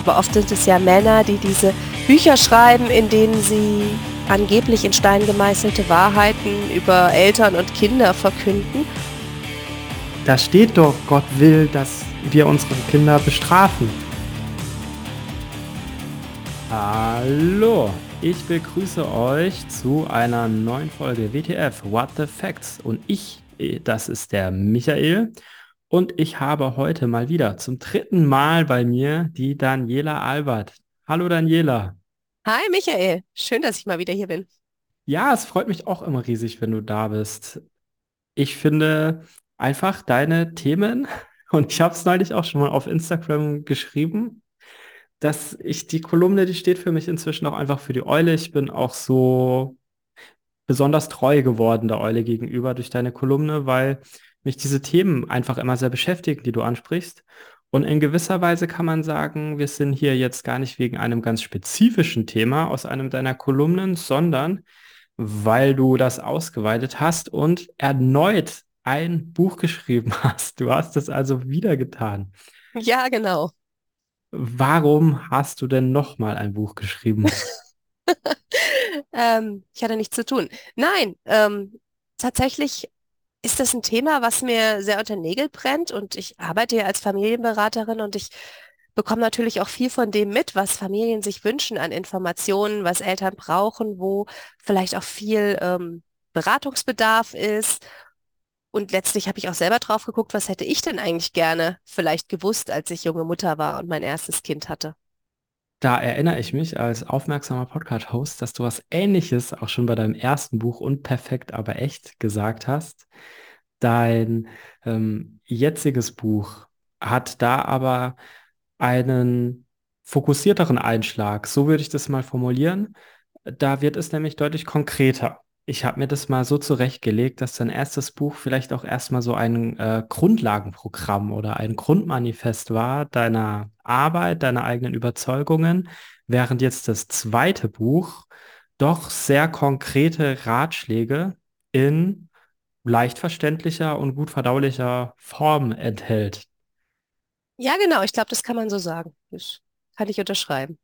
Aber oft sind es ja Männer, die diese Bücher schreiben, in denen sie angeblich in Stein gemeißelte Wahrheiten über Eltern und Kinder verkünden. Da steht doch, Gott will, dass wir unsere Kinder bestrafen. Hallo, ich begrüße euch zu einer neuen Folge WTF What the Facts und ich, das ist der Michael und ich habe heute mal wieder zum dritten Mal bei mir die Daniela Albert. Hallo Daniela. Hi Michael, schön, dass ich mal wieder hier bin. Ja, es freut mich auch immer riesig, wenn du da bist. Ich finde einfach deine Themen, und ich habe es neulich auch schon mal auf Instagram geschrieben, dass ich die Kolumne, die steht für mich inzwischen auch einfach für die Eule. Ich bin auch so besonders treu geworden der Eule gegenüber durch deine Kolumne, weil mich diese Themen einfach immer sehr beschäftigen, die du ansprichst. Und in gewisser Weise kann man sagen, wir sind hier jetzt gar nicht wegen einem ganz spezifischen Thema aus einem deiner Kolumnen, sondern weil du das ausgeweitet hast und erneut ein Buch geschrieben hast. Du hast es also wieder getan. Ja, genau. Warum hast du denn nochmal ein Buch geschrieben? ähm, ich hatte nichts zu tun. Nein, ähm, tatsächlich ist das ein Thema, was mir sehr unter Nägel brennt und ich arbeite ja als Familienberaterin und ich bekomme natürlich auch viel von dem mit, was Familien sich wünschen an Informationen, was Eltern brauchen, wo vielleicht auch viel ähm, Beratungsbedarf ist. Und letztlich habe ich auch selber drauf geguckt, was hätte ich denn eigentlich gerne vielleicht gewusst, als ich junge Mutter war und mein erstes Kind hatte. Da erinnere ich mich als aufmerksamer Podcast-Host, dass du was Ähnliches auch schon bei deinem ersten Buch Unperfekt, aber echt gesagt hast. Dein ähm, jetziges Buch hat da aber einen fokussierteren Einschlag. So würde ich das mal formulieren. Da wird es nämlich deutlich konkreter. Ich habe mir das mal so zurechtgelegt, dass dein erstes Buch vielleicht auch erstmal so ein äh, Grundlagenprogramm oder ein Grundmanifest war deiner Arbeit, deiner eigenen Überzeugungen, während jetzt das zweite Buch doch sehr konkrete Ratschläge in leicht verständlicher und gut verdaulicher Form enthält. Ja, genau, ich glaube, das kann man so sagen. Das kann ich unterschreiben.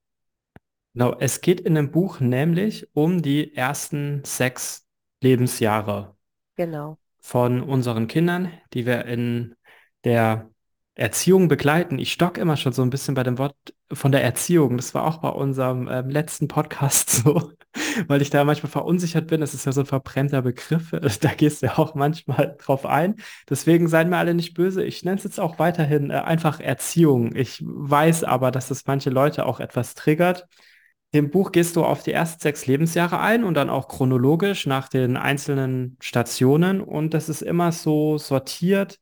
Genau, es geht in dem Buch nämlich um die ersten sechs Lebensjahre Genau. von unseren Kindern, die wir in der Erziehung begleiten. Ich stock immer schon so ein bisschen bei dem Wort von der Erziehung. Das war auch bei unserem ähm, letzten Podcast so, weil ich da manchmal verunsichert bin. Das ist ja so ein verbrennter Begriff. Da gehst du ja auch manchmal drauf ein. Deswegen seien mir alle nicht böse. Ich nenne es jetzt auch weiterhin äh, einfach Erziehung. Ich weiß aber, dass das manche Leute auch etwas triggert. Im Buch gehst du auf die ersten sechs Lebensjahre ein und dann auch chronologisch nach den einzelnen Stationen. Und das ist immer so sortiert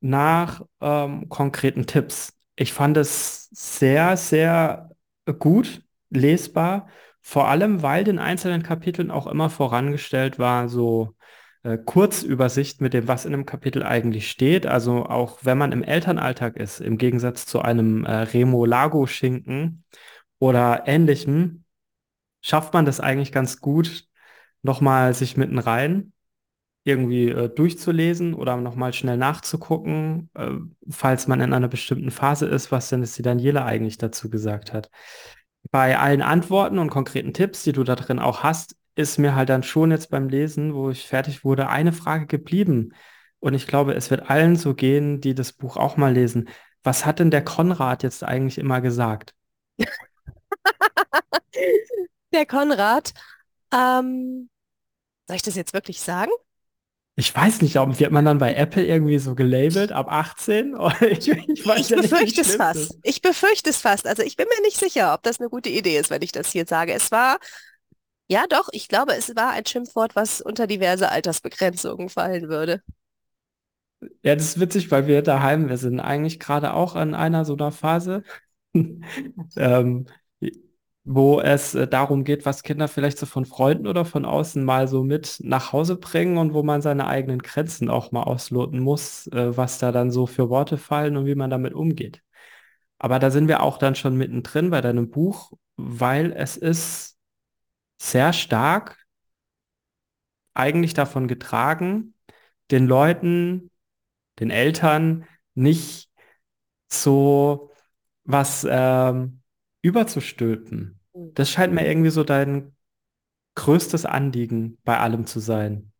nach ähm, konkreten Tipps. Ich fand es sehr, sehr gut lesbar, vor allem weil den einzelnen Kapiteln auch immer vorangestellt war, so äh, Kurzübersicht mit dem, was in einem Kapitel eigentlich steht. Also auch wenn man im Elternalltag ist, im Gegensatz zu einem äh, Remo Lago Schinken oder ähnlichem, schafft man das eigentlich ganz gut, nochmal sich mitten rein irgendwie äh, durchzulesen oder nochmal schnell nachzugucken, äh, falls man in einer bestimmten Phase ist, was denn es die Daniela eigentlich dazu gesagt hat. Bei allen Antworten und konkreten Tipps, die du da drin auch hast, ist mir halt dann schon jetzt beim Lesen, wo ich fertig wurde, eine Frage geblieben. Und ich glaube, es wird allen so gehen, die das Buch auch mal lesen. Was hat denn der Konrad jetzt eigentlich immer gesagt? Der Konrad, ähm, soll ich das jetzt wirklich sagen? Ich weiß nicht, ob wird man dann bei Apple irgendwie so gelabelt ab 18? ich, ich, ich ja befürchte es fast. Ich befürchte es fast. Also ich bin mir nicht sicher, ob das eine gute Idee ist, wenn ich das hier sage. Es war, ja doch, ich glaube, es war ein Schimpfwort, was unter diverse Altersbegrenzungen fallen würde. Ja, das ist witzig, weil wir daheim, wir sind eigentlich gerade auch an einer so einer Phase. ähm, wo es äh, darum geht, was Kinder vielleicht so von Freunden oder von außen mal so mit nach Hause bringen und wo man seine eigenen Grenzen auch mal ausloten muss, äh, was da dann so für Worte fallen und wie man damit umgeht. Aber da sind wir auch dann schon mittendrin bei deinem Buch, weil es ist sehr stark eigentlich davon getragen, den Leuten, den Eltern nicht so was ähm, überzustülpen. Hm. Das scheint mir irgendwie so dein größtes Anliegen bei allem zu sein.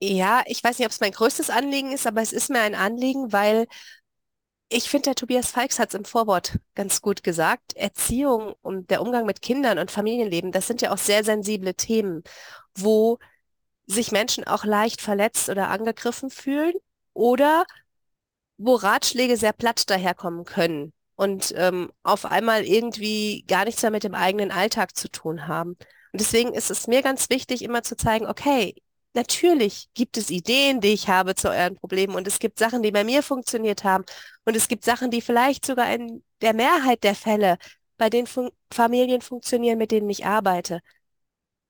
Ja, ich weiß nicht, ob es mein größtes Anliegen ist, aber es ist mir ein Anliegen, weil ich finde, der Tobias Falks hat es im Vorwort ganz gut gesagt. Erziehung und der Umgang mit Kindern und Familienleben, das sind ja auch sehr sensible Themen, wo sich Menschen auch leicht verletzt oder angegriffen fühlen oder wo Ratschläge sehr platt daherkommen können und ähm, auf einmal irgendwie gar nichts mehr mit dem eigenen Alltag zu tun haben. Und deswegen ist es mir ganz wichtig, immer zu zeigen, okay, natürlich gibt es Ideen, die ich habe zu euren Problemen und es gibt Sachen, die bei mir funktioniert haben und es gibt Sachen, die vielleicht sogar in der Mehrheit der Fälle bei den Fun Familien funktionieren, mit denen ich arbeite.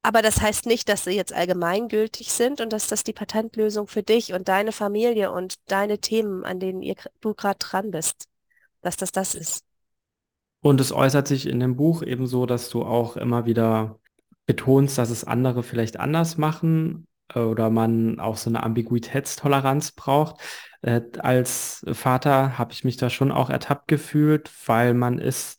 Aber das heißt nicht, dass sie jetzt allgemeingültig sind und dass das die Patentlösung für dich und deine Familie und deine Themen, an denen ihr, du gerade dran bist, dass das das ist. Und es äußert sich in dem Buch eben so, dass du auch immer wieder betonst, dass es andere vielleicht anders machen äh, oder man auch so eine Ambiguitätstoleranz braucht. Äh, als Vater habe ich mich da schon auch ertappt gefühlt, weil man ist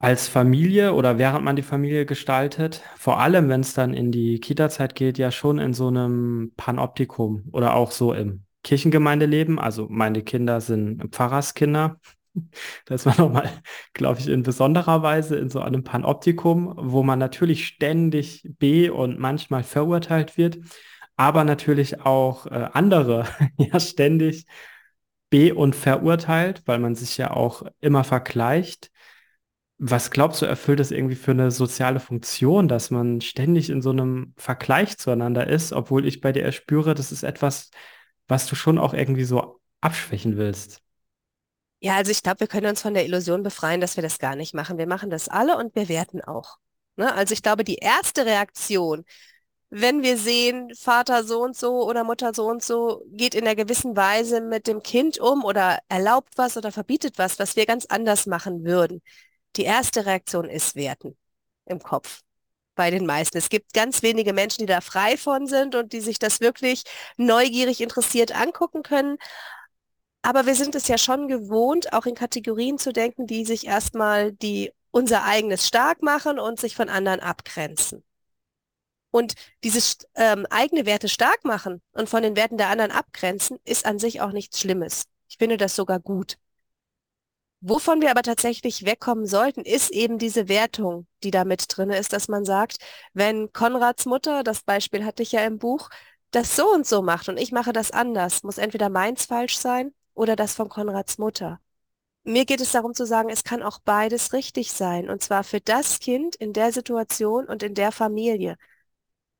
als Familie oder während man die Familie gestaltet, vor allem wenn es dann in die Kita-Zeit geht, ja schon in so einem Panoptikum oder auch so im Kirchengemeindeleben. Also meine Kinder sind Pfarrerskinder. Da ist man nochmal, glaube ich, in besonderer Weise in so einem Panoptikum, wo man natürlich ständig be- und manchmal verurteilt wird, aber natürlich auch äh, andere ja ständig be- und verurteilt, weil man sich ja auch immer vergleicht. Was glaubst du, erfüllt das irgendwie für eine soziale Funktion, dass man ständig in so einem Vergleich zueinander ist, obwohl ich bei dir erspüre, das ist etwas, was du schon auch irgendwie so abschwächen willst? Ja, also ich glaube, wir können uns von der Illusion befreien, dass wir das gar nicht machen. Wir machen das alle und wir werten auch. Ne? Also ich glaube, die erste Reaktion, wenn wir sehen, Vater so und so oder Mutter so und so geht in einer gewissen Weise mit dem Kind um oder erlaubt was oder verbietet was, was wir ganz anders machen würden. Die erste Reaktion ist Werten im Kopf bei den meisten. Es gibt ganz wenige Menschen, die da frei von sind und die sich das wirklich neugierig interessiert angucken können. Aber wir sind es ja schon gewohnt, auch in Kategorien zu denken, die sich erstmal die unser eigenes stark machen und sich von anderen abgrenzen. Und dieses ähm, eigene Werte stark machen und von den Werten der anderen abgrenzen, ist an sich auch nichts Schlimmes. Ich finde das sogar gut. Wovon wir aber tatsächlich wegkommen sollten, ist eben diese Wertung, die da mit drin ist, dass man sagt, wenn Konrads Mutter, das Beispiel hatte ich ja im Buch, das so und so macht und ich mache das anders, muss entweder meins falsch sein oder das von Konrads Mutter. Mir geht es darum zu sagen, es kann auch beides richtig sein, und zwar für das Kind in der Situation und in der Familie.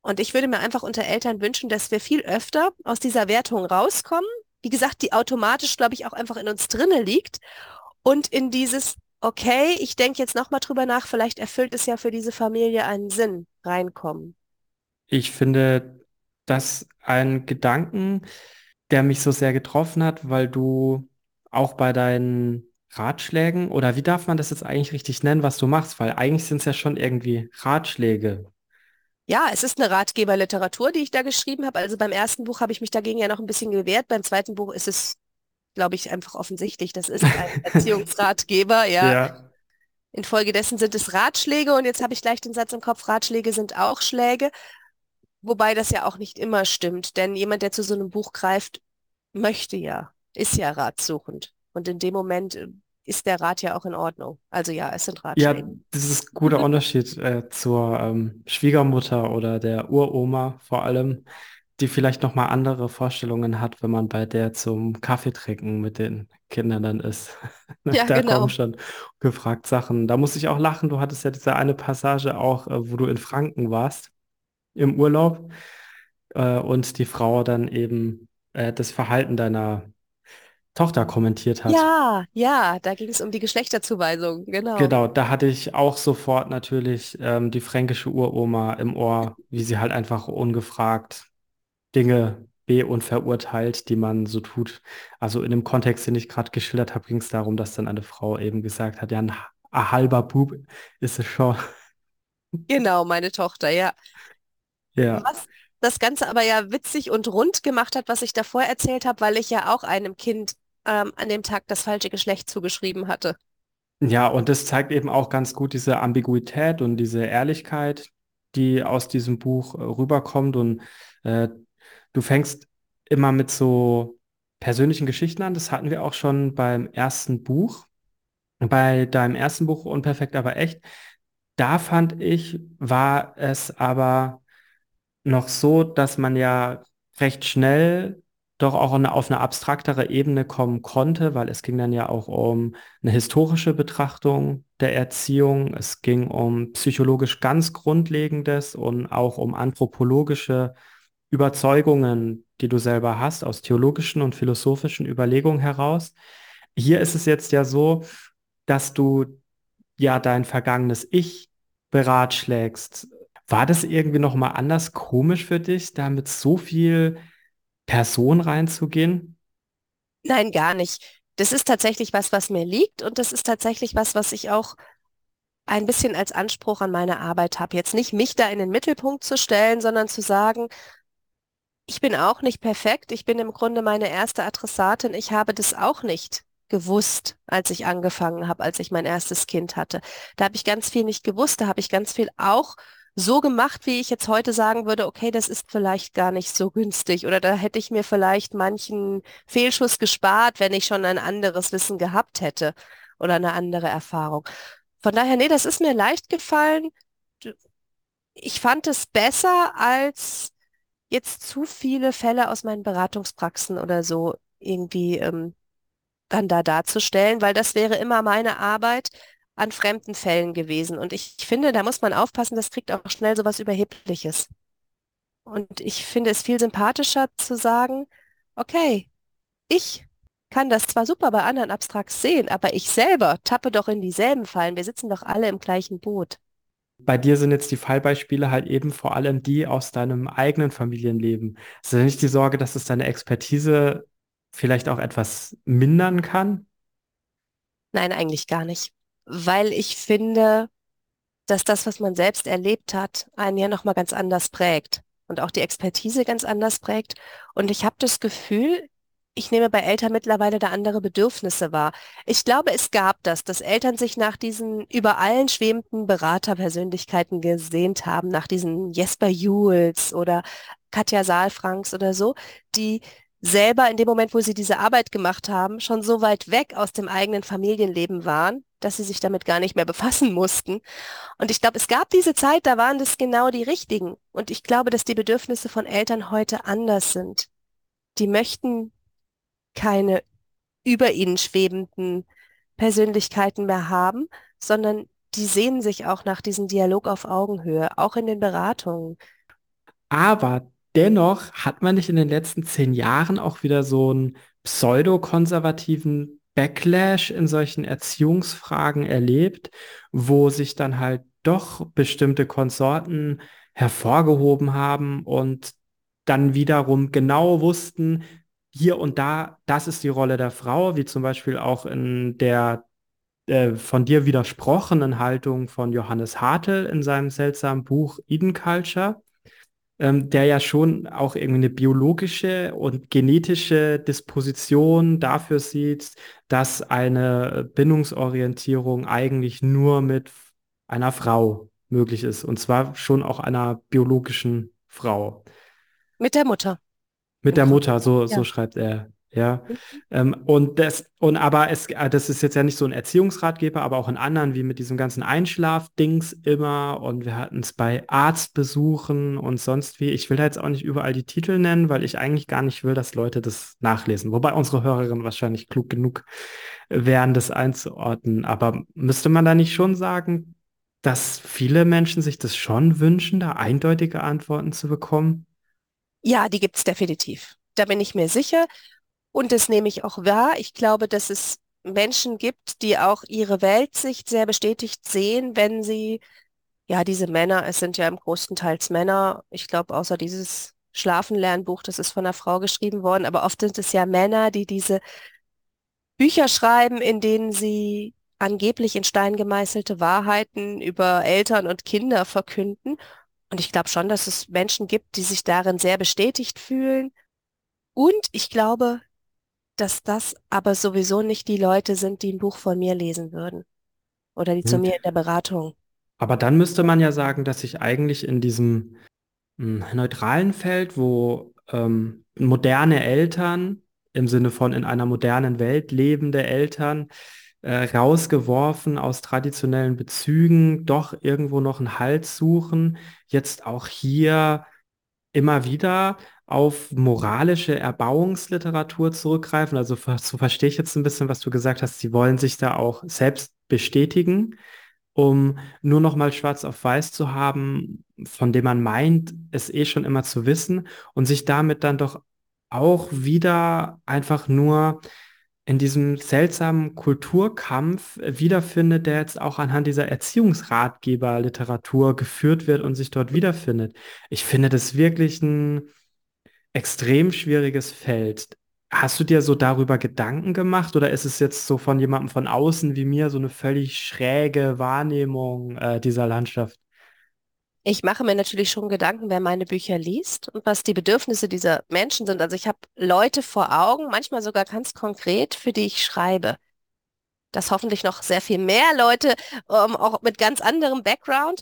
Und ich würde mir einfach unter Eltern wünschen, dass wir viel öfter aus dieser Wertung rauskommen. Wie gesagt, die automatisch, glaube ich, auch einfach in uns drinne liegt und in dieses, okay, ich denke jetzt nochmal drüber nach, vielleicht erfüllt es ja für diese Familie einen Sinn, reinkommen. Ich finde das ein Gedanken, der mich so sehr getroffen hat, weil du auch bei deinen Ratschlägen oder wie darf man das jetzt eigentlich richtig nennen, was du machst? Weil eigentlich sind es ja schon irgendwie Ratschläge. Ja, es ist eine Ratgeberliteratur, die ich da geschrieben habe. Also beim ersten Buch habe ich mich dagegen ja noch ein bisschen gewehrt. Beim zweiten Buch ist es glaube ich, einfach offensichtlich. Das ist ein Erziehungsratgeber, ja. Ja. Infolgedessen sind es Ratschläge und jetzt habe ich gleich den Satz im Kopf, Ratschläge sind auch Schläge, wobei das ja auch nicht immer stimmt, denn jemand, der zu so einem Buch greift, möchte ja, ist ja ratsuchend. Und in dem Moment äh, ist der Rat ja auch in Ordnung. Also ja, es sind Ja, Ratschläge. das ist ein guter Unterschied äh, zur ähm, Schwiegermutter oder der Uroma vor allem, die vielleicht noch mal andere Vorstellungen hat, wenn man bei der zum Kaffee trinken mit den Kindern dann ist. Ja, Da kommen genau. schon gefragt Sachen. Da muss ich auch lachen. Du hattest ja diese eine Passage auch, äh, wo du in Franken warst im Urlaub äh, und die Frau dann eben äh, das Verhalten deiner Tochter kommentiert hat. Ja, ja, da ging es um die Geschlechterzuweisung, genau. Genau, da hatte ich auch sofort natürlich ähm, die fränkische Uroma im Ohr, wie sie halt einfach ungefragt Dinge be- und verurteilt, die man so tut. Also in dem Kontext, den ich gerade geschildert habe, ging es darum, dass dann eine Frau eben gesagt hat, ja, ein, ein halber Bub ist es schon. Genau, meine Tochter, ja. Ja, Was das Ganze aber ja witzig und rund gemacht hat, was ich davor erzählt habe, weil ich ja auch einem Kind ähm, an dem Tag das falsche Geschlecht zugeschrieben hatte. Ja, und das zeigt eben auch ganz gut diese Ambiguität und diese Ehrlichkeit, die aus diesem Buch äh, rüberkommt. Und äh, du fängst immer mit so persönlichen Geschichten an. Das hatten wir auch schon beim ersten Buch. Bei deinem ersten Buch Unperfekt, aber echt, da fand ich, war es aber noch so, dass man ja recht schnell doch auch auf eine abstraktere Ebene kommen konnte, weil es ging dann ja auch um eine historische Betrachtung der Erziehung, es ging um psychologisch ganz Grundlegendes und auch um anthropologische Überzeugungen, die du selber hast, aus theologischen und philosophischen Überlegungen heraus. Hier ist es jetzt ja so, dass du ja dein vergangenes Ich beratschlägst. War das irgendwie noch mal anders komisch für dich, da mit so viel Person reinzugehen? Nein, gar nicht. Das ist tatsächlich was, was mir liegt und das ist tatsächlich was, was ich auch ein bisschen als Anspruch an meine Arbeit habe. Jetzt nicht mich da in den Mittelpunkt zu stellen, sondern zu sagen, ich bin auch nicht perfekt. Ich bin im Grunde meine erste Adressatin. Ich habe das auch nicht gewusst, als ich angefangen habe, als ich mein erstes Kind hatte. Da habe ich ganz viel nicht gewusst. Da habe ich ganz viel auch so gemacht, wie ich jetzt heute sagen würde, okay, das ist vielleicht gar nicht so günstig oder da hätte ich mir vielleicht manchen Fehlschuss gespart, wenn ich schon ein anderes Wissen gehabt hätte oder eine andere Erfahrung. Von daher, nee, das ist mir leicht gefallen. Ich fand es besser als jetzt zu viele Fälle aus meinen Beratungspraxen oder so irgendwie ähm, dann da darzustellen, weil das wäre immer meine Arbeit, an fremden Fällen gewesen. Und ich, finde, da muss man aufpassen, das kriegt auch schnell so was Überhebliches. Und ich finde es viel sympathischer zu sagen, okay, ich kann das zwar super bei anderen Abstrakts sehen, aber ich selber tappe doch in dieselben Fallen. Wir sitzen doch alle im gleichen Boot. Bei dir sind jetzt die Fallbeispiele halt eben vor allem die aus deinem eigenen Familienleben. Ist also nicht die Sorge, dass es deine Expertise vielleicht auch etwas mindern kann? Nein, eigentlich gar nicht weil ich finde, dass das, was man selbst erlebt hat, einen ja nochmal ganz anders prägt und auch die Expertise ganz anders prägt. Und ich habe das Gefühl, ich nehme bei Eltern mittlerweile da andere Bedürfnisse wahr. Ich glaube, es gab das, dass Eltern sich nach diesen über allen schwebenden Beraterpersönlichkeiten gesehnt haben, nach diesen Jesper Jules oder Katja Saalfranks oder so, die selber in dem Moment, wo sie diese Arbeit gemacht haben, schon so weit weg aus dem eigenen Familienleben waren, dass sie sich damit gar nicht mehr befassen mussten. Und ich glaube, es gab diese Zeit, da waren das genau die richtigen. Und ich glaube, dass die Bedürfnisse von Eltern heute anders sind. Die möchten keine über ihnen schwebenden Persönlichkeiten mehr haben, sondern die sehnen sich auch nach diesem Dialog auf Augenhöhe, auch in den Beratungen. Aber dennoch hat man nicht in den letzten zehn Jahren auch wieder so einen pseudokonservativen Backlash in solchen Erziehungsfragen erlebt, wo sich dann halt doch bestimmte Konsorten hervorgehoben haben und dann wiederum genau wussten, hier und da, das ist die Rolle der Frau, wie zum Beispiel auch in der äh, von dir widersprochenen Haltung von Johannes Hartl in seinem seltsamen Buch Eden Culture ähm, der ja schon auch irgendwie eine biologische und genetische Disposition dafür sieht, dass eine Bindungsorientierung eigentlich nur mit einer Frau möglich ist. Und zwar schon auch einer biologischen Frau. Mit der Mutter. Mit der Mutter, so, ja. so schreibt er ja, ähm, und das, und aber es, äh, das ist jetzt ja nicht so ein Erziehungsratgeber, aber auch in anderen, wie mit diesem ganzen Einschlafdings immer. Und wir hatten es bei Arztbesuchen und sonst wie. Ich will da jetzt auch nicht überall die Titel nennen, weil ich eigentlich gar nicht will, dass Leute das nachlesen. Wobei unsere Hörerinnen wahrscheinlich klug genug wären, das einzuordnen. Aber müsste man da nicht schon sagen, dass viele Menschen sich das schon wünschen, da eindeutige Antworten zu bekommen? Ja, die gibt es definitiv. Da bin ich mir sicher. Und das nehme ich auch wahr. Ich glaube, dass es Menschen gibt, die auch ihre Weltsicht sehr bestätigt sehen, wenn sie, ja, diese Männer, es sind ja im größten Teils Männer, ich glaube, außer dieses Schlafenlernbuch, das ist von einer Frau geschrieben worden, aber oft sind es ja Männer, die diese Bücher schreiben, in denen sie angeblich in Stein gemeißelte Wahrheiten über Eltern und Kinder verkünden. Und ich glaube schon, dass es Menschen gibt, die sich darin sehr bestätigt fühlen. Und ich glaube, dass das aber sowieso nicht die Leute sind, die ein Buch von mir lesen würden oder die zu Hm. mir in der Beratung. Aber dann müsste man ja sagen, dass ich eigentlich in diesem mh, neutralen Feld, wo ähm, moderne Eltern im Sinne von in einer modernen Welt lebende Eltern äh, rausgeworfen aus traditionellen Bezügen, doch irgendwo noch einen Halt suchen, jetzt auch hier immer wieder auf moralische Erbauungsliteratur zurückgreifen. Also so verstehe ich jetzt ein bisschen, was du gesagt hast. Sie wollen sich da auch selbst bestätigen, um nur noch mal schwarz auf weiß zu haben, von dem man meint, es eh schon immer zu wissen und sich damit dann doch auch wieder einfach nur in diesem seltsamen Kulturkampf wiederfindet, der jetzt auch anhand dieser Erziehungsratgeberliteratur geführt wird und sich dort wiederfindet. Ich finde das wirklich ein extrem schwieriges Feld. Hast du dir so darüber Gedanken gemacht oder ist es jetzt so von jemandem von außen wie mir so eine völlig schräge Wahrnehmung äh, dieser Landschaft? Ich mache mir natürlich schon Gedanken, wer meine Bücher liest und was die Bedürfnisse dieser Menschen sind. Also ich habe Leute vor Augen, manchmal sogar ganz konkret, für die ich schreibe. Dass hoffentlich noch sehr viel mehr Leute, ähm, auch mit ganz anderem Background,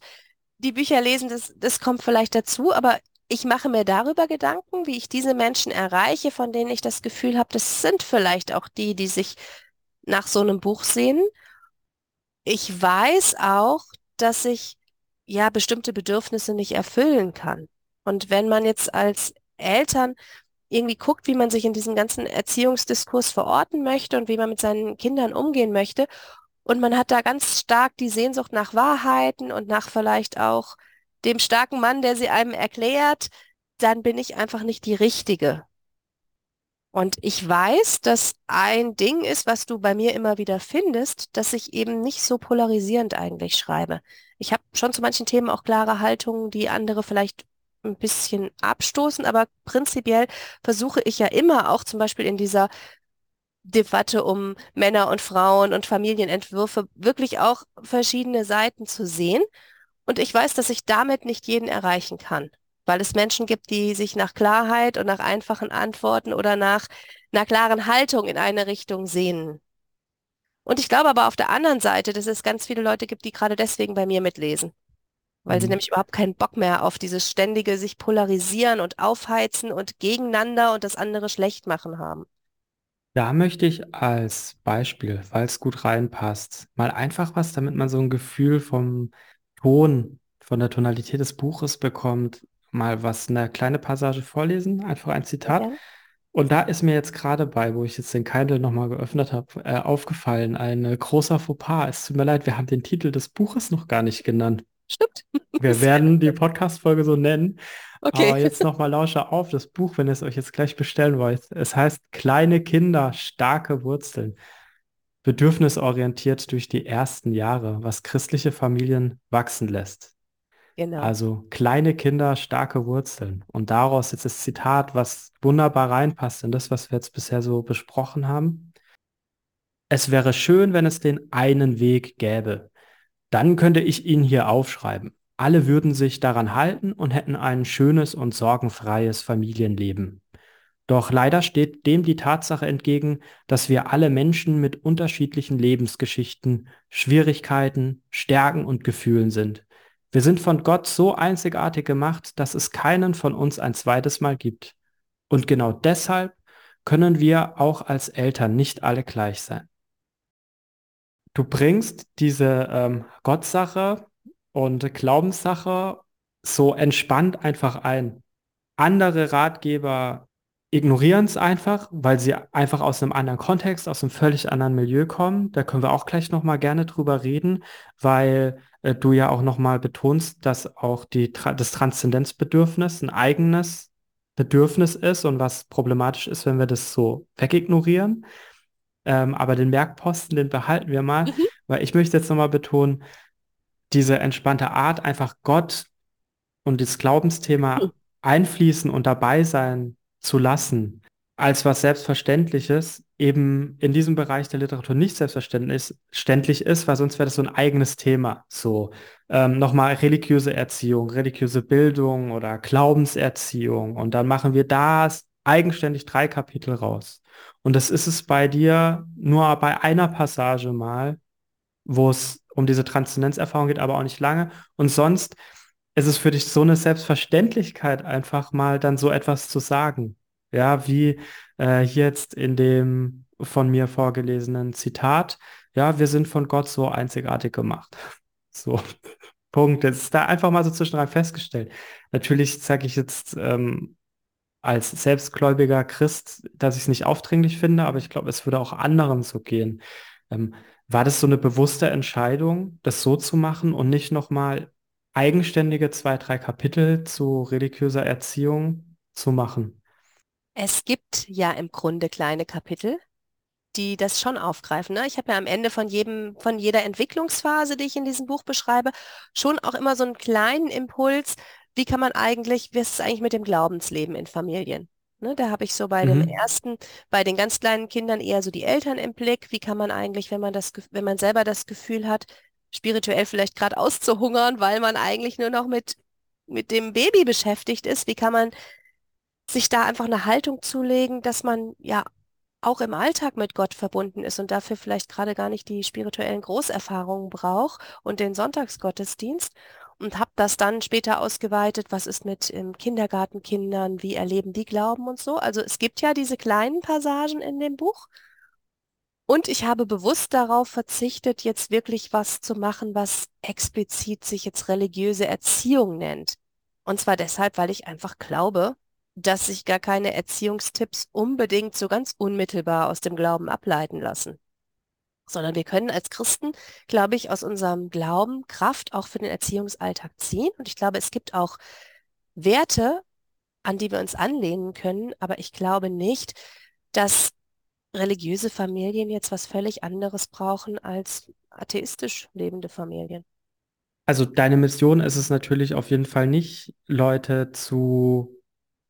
die Bücher lesen, das, das kommt vielleicht dazu, aber ich mache mir darüber Gedanken, wie ich diese Menschen erreiche, von denen ich das Gefühl habe, das sind vielleicht auch die, die sich nach so einem Buch sehen. Ich weiß auch, dass ich ja bestimmte Bedürfnisse nicht erfüllen kann. Und wenn man jetzt als Eltern irgendwie guckt, wie man sich in diesem ganzen Erziehungsdiskurs verorten möchte und wie man mit seinen Kindern umgehen möchte, und man hat da ganz stark die Sehnsucht nach Wahrheiten und nach vielleicht auch dem starken Mann, der sie einem erklärt, dann bin ich einfach nicht die Richtige. Und ich weiß, dass ein Ding ist, was du bei mir immer wieder findest, dass ich eben nicht so polarisierend eigentlich schreibe. Ich habe schon zu manchen Themen auch klare Haltungen, die andere vielleicht ein bisschen abstoßen, aber prinzipiell versuche ich ja immer auch zum Beispiel in dieser Debatte um Männer und Frauen und Familienentwürfe wirklich auch verschiedene Seiten zu sehen. Und ich weiß, dass ich damit nicht jeden erreichen kann, weil es Menschen gibt, die sich nach Klarheit und nach einfachen Antworten oder nach einer klaren Haltung in eine Richtung sehnen. Und ich glaube aber auf der anderen Seite, dass es ganz viele Leute gibt, die gerade deswegen bei mir mitlesen, weil sie Mhm. nämlich überhaupt keinen Bock mehr auf dieses ständige sich polarisieren und aufheizen und gegeneinander und das andere schlecht machen haben. Da möchte ich als Beispiel, weil es gut reinpasst, mal einfach was, damit man so ein Gefühl vom Ton, von der Tonalität des Buches bekommt, mal was, eine kleine Passage vorlesen, einfach ein Zitat. Ja, Und da ist mir jetzt gerade bei, wo ich jetzt den Kindle nochmal geöffnet habe, äh, aufgefallen, ein äh, großer Fauxpas. Es tut mir leid, wir haben den Titel des Buches noch gar nicht genannt. stimmt. Wir werden die Podcast-Folge so nennen, Okay. aber jetzt nochmal Lauscher auf das Buch, wenn ihr es euch jetzt gleich bestellen wollt. Es heißt Kleine Kinder, starke Wurzeln. Bedürfnisorientiert durch die ersten Jahre, was christliche Familien wachsen lässt. Genau. Also kleine Kinder, starke Wurzeln. Und daraus jetzt das Zitat, was wunderbar reinpasst in das, was wir jetzt bisher so besprochen haben. Es wäre schön, wenn es den einen Weg gäbe. Dann könnte ich ihn hier aufschreiben. Alle würden sich daran halten und hätten ein schönes und sorgenfreies Familienleben. Doch leider steht dem die Tatsache entgegen, dass wir alle Menschen mit unterschiedlichen Lebensgeschichten, Schwierigkeiten, Stärken und Gefühlen sind. Wir sind von Gott so einzigartig gemacht, dass es keinen von uns ein zweites Mal gibt. Und genau deshalb können wir auch als Eltern nicht alle gleich sein. Du bringst diese ähm, Gottsache und Glaubenssache so entspannt einfach ein. Andere Ratgeber ignorieren es einfach, weil sie einfach aus einem anderen Kontext, aus einem völlig anderen Milieu kommen. Da können wir auch gleich nochmal gerne drüber reden, weil äh, du ja auch nochmal betonst, dass auch die, das Transzendenzbedürfnis ein eigenes Bedürfnis ist und was problematisch ist, wenn wir das so wegignorieren. Ähm, aber den Merkposten, den behalten wir mal, Mhm. weil ich möchte jetzt nochmal betonen, diese entspannte Art, einfach Gott und das Glaubensthema Mhm. einfließen und dabei sein zu lassen, als was Selbstverständliches, eben in diesem Bereich der Literatur nicht selbstverständlich verständlich ist, weil sonst wäre das so ein eigenes Thema. So ähm, nochmal religiöse Erziehung, religiöse Bildung oder Glaubenserziehung und dann machen wir das eigenständig drei Kapitel raus. Und das ist es bei dir nur bei einer Passage mal, wo es um diese Transzendenzerfahrung geht, aber auch nicht lange. Und sonst ist es für dich so eine Selbstverständlichkeit, einfach mal dann so etwas zu sagen. Ja, wie äh, jetzt in dem von mir vorgelesenen Zitat. Ja, wir sind von Gott so einzigartig gemacht. So, Punkt. Das ist da einfach mal so zwischendrin festgestellt. Natürlich sage ich jetzt ähm, als selbstgläubiger Christ, dass ich es nicht aufdringlich finde, aber ich glaube, es würde auch anderen so gehen. Ähm, war das so eine bewusste Entscheidung, das so zu machen und nicht nochmal eigenständige zwei, drei Kapitel zu religiöser Erziehung zu machen? Es gibt ja im Grunde kleine Kapitel, die das schon aufgreifen. Ne? Ich habe ja am Ende von jedem, von jeder Entwicklungsphase, die ich in diesem Buch beschreibe, schon auch immer so einen kleinen Impuls, wie kann man eigentlich, wie ist es eigentlich mit dem Glaubensleben in Familien? Ne, da habe ich so bei dem Mhm. ersten, bei den ganz kleinen Kindern eher so die Eltern im Blick. Wie kann man eigentlich, wenn man das, wenn man selber das Gefühl hat, spirituell vielleicht gerade auszuhungern, weil man eigentlich nur noch mit, mit dem Baby beschäftigt ist, wie kann man sich da einfach eine Haltung zulegen, dass man ja auch im Alltag mit Gott verbunden ist und dafür vielleicht gerade gar nicht die spirituellen Großerfahrungen braucht und den Sonntagsgottesdienst und habe das dann später ausgeweitet, was ist mit ähm, Kindergartenkindern, wie erleben die Glauben und so. Also es gibt ja diese kleinen Passagen in dem Buch und ich habe bewusst darauf verzichtet, jetzt wirklich was zu machen, was explizit sich jetzt religiöse Erziehung nennt. Und zwar deshalb, weil ich einfach glaube, dass sich gar keine Erziehungstipps unbedingt so ganz unmittelbar aus dem Glauben ableiten lassen. Sondern wir können als Christen, glaube ich, aus unserem Glauben Kraft auch für den Erziehungsalltag ziehen. Und ich glaube, es gibt auch Werte, an die wir uns anlehnen können. Aber ich glaube nicht, dass religiöse Familien jetzt was völlig anderes brauchen als atheistisch lebende Familien. Also deine Mission ist es natürlich auf jeden Fall nicht, Leute zu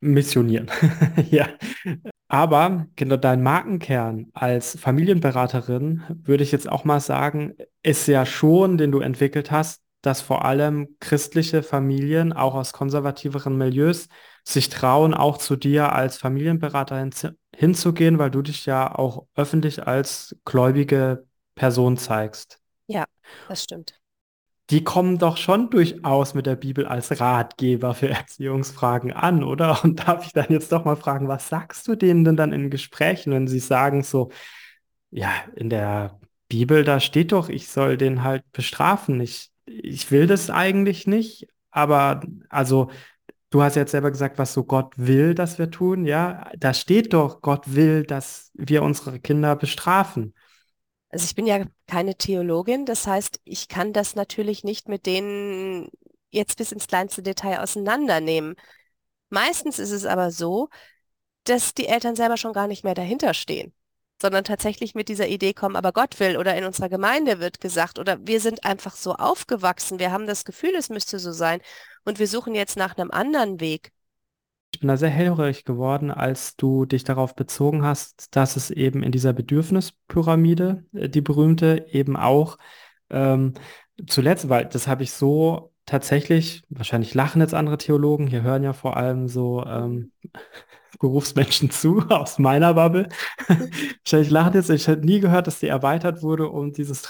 missionieren. Ja. Aber genau dein Markenkern als Familienberaterin, würde ich jetzt auch mal sagen, ist ja schon, den du entwickelt hast, dass vor allem christliche Familien, auch aus konservativeren Milieus, sich trauen, auch zu dir als Familienberater hinzu- hinzugehen, weil du dich ja auch öffentlich als gläubige Person zeigst. Ja, das stimmt. Die kommen doch schon durchaus mit der Bibel als Ratgeber für Erziehungsfragen an, oder? Und darf ich dann jetzt doch mal fragen, was sagst du denen denn dann in Gesprächen, wenn sie sagen so, ja, in der Bibel, da steht doch, ich soll den halt bestrafen. Ich, ich will das eigentlich nicht, aber also du hast jetzt selber gesagt, was so Gott will, dass wir tun, ja? Da steht doch, Gott will, dass wir unsere Kinder bestrafen. Also ich bin ja keine Theologin, das heißt, ich kann das natürlich nicht mit denen jetzt bis ins kleinste Detail auseinandernehmen. Meistens ist es aber so, dass die Eltern selber schon gar nicht mehr dahinter stehen, sondern tatsächlich mit dieser Idee kommen, aber Gott will oder in unserer Gemeinde wird gesagt oder wir sind einfach so aufgewachsen, wir haben das Gefühl, es müsste so sein und wir suchen jetzt nach einem anderen Weg. Ich bin da sehr hellhörig geworden, als du dich darauf bezogen hast, dass es eben in dieser Bedürfnispyramide, äh, die berühmte, eben auch ähm, zuletzt, weil das habe ich so tatsächlich, wahrscheinlich lachen jetzt andere Theologen, hier hören ja vor allem so ähm, Berufsmenschen zu aus meiner Bubble. Wahrscheinlich lachen jetzt, ich hätte nie gehört, dass die erweitert wurde um dieses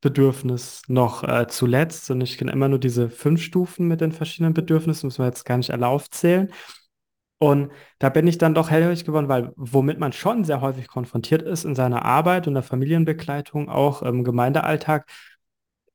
Transzendenzbedürfnis noch äh, zuletzt. Und ich kenne immer nur diese fünf Stufen mit den verschiedenen Bedürfnissen, müssen wir jetzt gar nicht alle aufzählen. Und da bin ich dann doch hellhörig geworden, weil womit man schon sehr häufig konfrontiert ist in seiner Arbeit und der Familienbegleitung, auch im Gemeindealltag,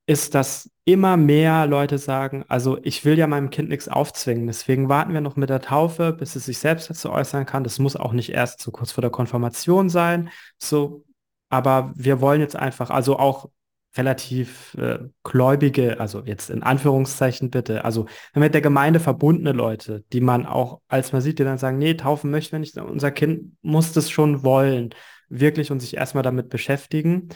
ist, dass immer mehr Leute sagen, also ich will ja meinem Kind nichts aufzwingen, deswegen warten wir noch mit der Taufe, bis es sich selbst dazu äußern kann. Das muss auch nicht erst so kurz vor der Konfirmation sein, so, aber wir wollen jetzt einfach, also auch relativ äh, gläubige, also jetzt in Anführungszeichen bitte, also mit der Gemeinde verbundene Leute, die man auch, als man sieht, die dann sagen, nee, taufen möchten wir nicht, unser Kind muss das schon wollen, wirklich und sich erstmal damit beschäftigen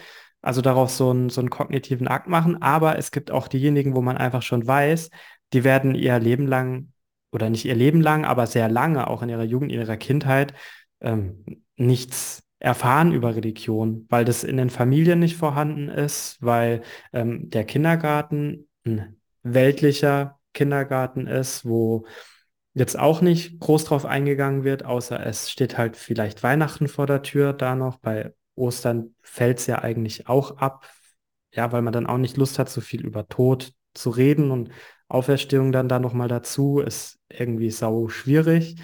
also daraus so einen, so einen kognitiven Akt machen. Aber es gibt auch diejenigen, wo man einfach schon weiß, die werden ihr Leben lang oder nicht ihr Leben lang, aber sehr lange, auch in ihrer Jugend, in ihrer Kindheit, ähm, nichts erfahren über Religion, weil das in den Familien nicht vorhanden ist, weil ähm, der Kindergarten ein weltlicher Kindergarten ist, wo jetzt auch nicht groß drauf eingegangen wird, außer es steht halt vielleicht Weihnachten vor der Tür da noch. Bei Ostern fällt es ja eigentlich auch ab, ja, weil man dann auch nicht Lust hat, so viel über Tod zu reden und Auferstehung dann da nochmal dazu ist irgendwie sau schwierig.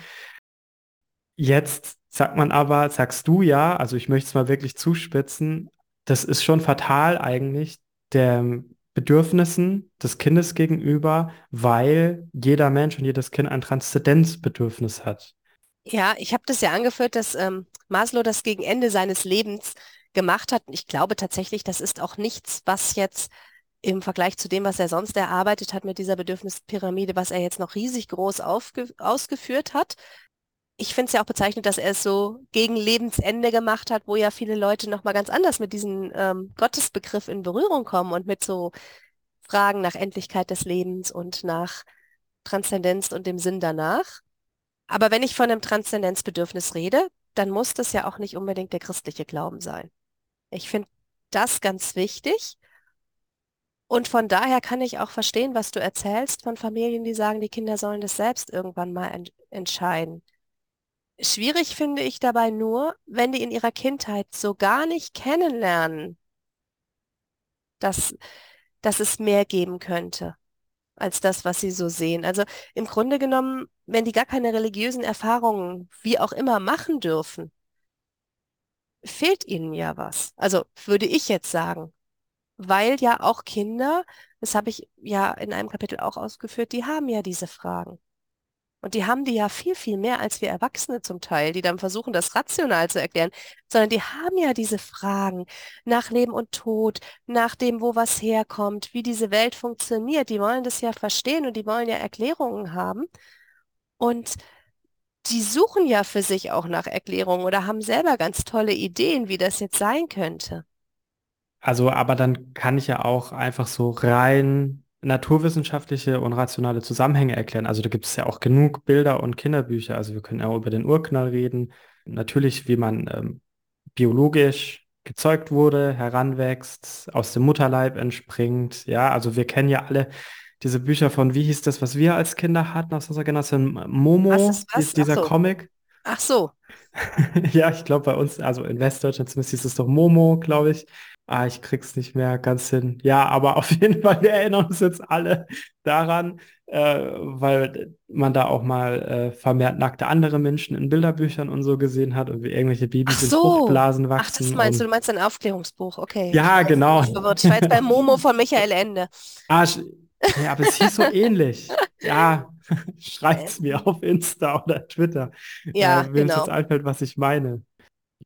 Jetzt sagt man aber, sagst du ja, also ich möchte es mal wirklich zuspitzen, das ist schon fatal eigentlich den Bedürfnissen des Kindes gegenüber, weil jeder Mensch und jedes Kind ein Transzendenzbedürfnis hat. Ja, ich habe das ja angeführt, dass ähm, Maslow das gegen Ende seines Lebens gemacht hat. Ich glaube tatsächlich, das ist auch nichts, was jetzt im Vergleich zu dem, was er sonst erarbeitet hat mit dieser Bedürfnispyramide, was er jetzt noch riesig groß ausgeführt hat. Ich finde es ja auch bezeichnend, dass er es so gegen Lebensende gemacht hat, wo ja viele Leute nochmal ganz anders mit diesem ähm, Gottesbegriff in Berührung kommen und mit so Fragen nach Endlichkeit des Lebens und nach Transzendenz und dem Sinn danach. Aber wenn ich von einem Transzendenzbedürfnis rede, dann muss das ja auch nicht unbedingt der christliche Glauben sein. Ich finde das ganz wichtig. Und von daher kann ich auch verstehen, was du erzählst von Familien, die sagen, die Kinder sollen das selbst irgendwann mal ent entscheiden. Schwierig finde ich dabei nur, wenn die in ihrer Kindheit so gar nicht kennenlernen, dass, dass es mehr geben könnte als das, was sie so sehen. Also im Grunde genommen, wenn die gar keine religiösen Erfahrungen, wie auch immer, machen dürfen, fehlt ihnen ja was. Also würde ich jetzt sagen, weil ja auch Kinder, das habe ich ja in einem Kapitel auch ausgeführt, die haben ja diese Fragen. Und die haben die ja viel, viel mehr als wir Erwachsene zum Teil, die dann versuchen, das rational zu erklären, sondern die haben ja diese Fragen nach Leben und Tod, nach dem, wo was herkommt, wie diese Welt funktioniert. Die wollen das ja verstehen und die wollen ja Erklärungen haben. Und die suchen ja für sich auch nach Erklärungen oder haben selber ganz tolle Ideen, wie das jetzt sein könnte. Also, aber dann kann ich ja auch einfach so rein naturwissenschaftliche und rationale Zusammenhänge erklären. Also da gibt es ja auch genug Bilder und Kinderbücher. Also wir können auch über den Urknall reden. Natürlich, wie man ähm, biologisch gezeugt wurde, heranwächst, aus dem Mutterleib entspringt. Ja, also wir kennen ja alle diese Bücher von, wie hieß das, was wir als Kinder hatten aus unserer Generation? Momo, was was? dieser Ach so. Comic. Ach so. ja, ich glaube bei uns, also in Westdeutschland zumindest hieß es doch Momo, glaube ich. Ah, ich krieg's nicht mehr ganz hin. Ja, aber auf jeden Fall, wir erinnern uns jetzt alle daran, äh, weil man da auch mal äh, vermehrt nackte andere Menschen in Bilderbüchern und so gesehen hat und wie irgendwelche Babys in Fruchtblasen wachsen. Ach, das meinst du, du meinst ein Aufklärungsbuch, okay. Ja, genau. Ich war jetzt bei Momo von Michael Ende. Ah, ja, aber es hieß so ähnlich. Ja, schreibt's mir auf Insta oder Twitter. Ja, äh, wenn genau. es jetzt einfällt, was ich meine.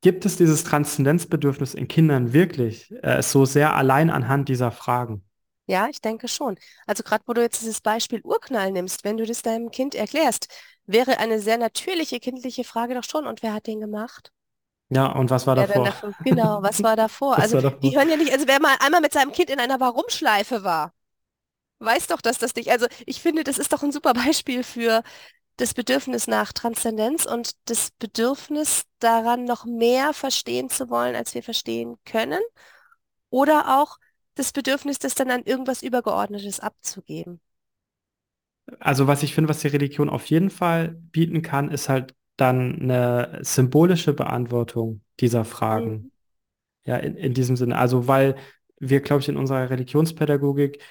Gibt es dieses Transzendenzbedürfnis in Kindern wirklich äh, so sehr allein anhand dieser Fragen? Ja, ich denke schon. Also gerade wo du jetzt dieses Beispiel Urknall nimmst, wenn du das deinem Kind erklärst, wäre eine sehr natürliche kindliche Frage doch schon, und wer hat den gemacht? Ja, und was war davor? davor? Genau, was war davor? Was Also war davor? die hören ja nicht, also wer mal einmal mit seinem Kind in einer Warum-Schleife war, weiß doch, dass das nicht, also ich finde, das ist doch ein super Beispiel für das Bedürfnis nach Transzendenz und das Bedürfnis daran, noch mehr verstehen zu wollen, als wir verstehen können. Oder auch das Bedürfnis, das dann an irgendwas Übergeordnetes abzugeben. Also was ich finde, was die Religion auf jeden Fall bieten kann, ist halt dann eine symbolische Beantwortung dieser Fragen. Mhm. Ja, in, in diesem Sinne. Also weil wir, glaube ich, in unserer Religionspädagogik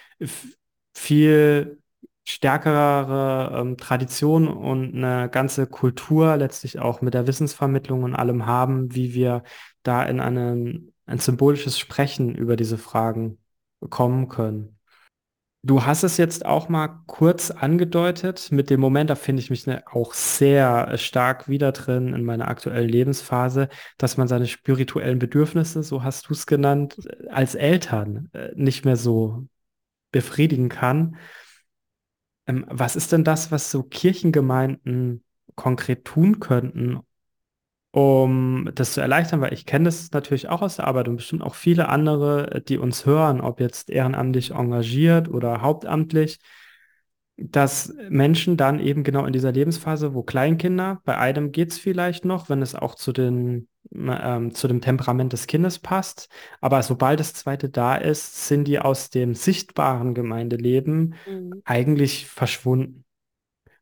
viel stärkere ähm, Tradition und eine ganze Kultur letztlich auch mit der Wissensvermittlung und allem haben, wie wir da in einen, ein symbolisches Sprechen über diese Fragen kommen können. Du hast es jetzt auch mal kurz angedeutet mit dem Moment, da finde ich mich ne, auch sehr stark wieder drin in meiner aktuellen Lebensphase, dass man seine spirituellen Bedürfnisse, so hast du es genannt, als Eltern äh, nicht mehr so befriedigen kann. Ähm, was ist denn das, was so Kirchengemeinden konkret tun könnten, um das zu erleichtern? Weil ich kenne das natürlich auch aus der Arbeit und bestimmt auch viele andere, die uns hören, ob jetzt ehrenamtlich engagiert oder hauptamtlich, dass Menschen dann eben genau in dieser Lebensphase, wo Kleinkinder, bei einem geht es vielleicht noch, wenn es auch zu, den, ähm, zu dem Temperament des Kindes passt, aber sobald das zweite da ist, sind die aus dem sichtbaren Gemeindeleben Mhm. eigentlich verschwunden.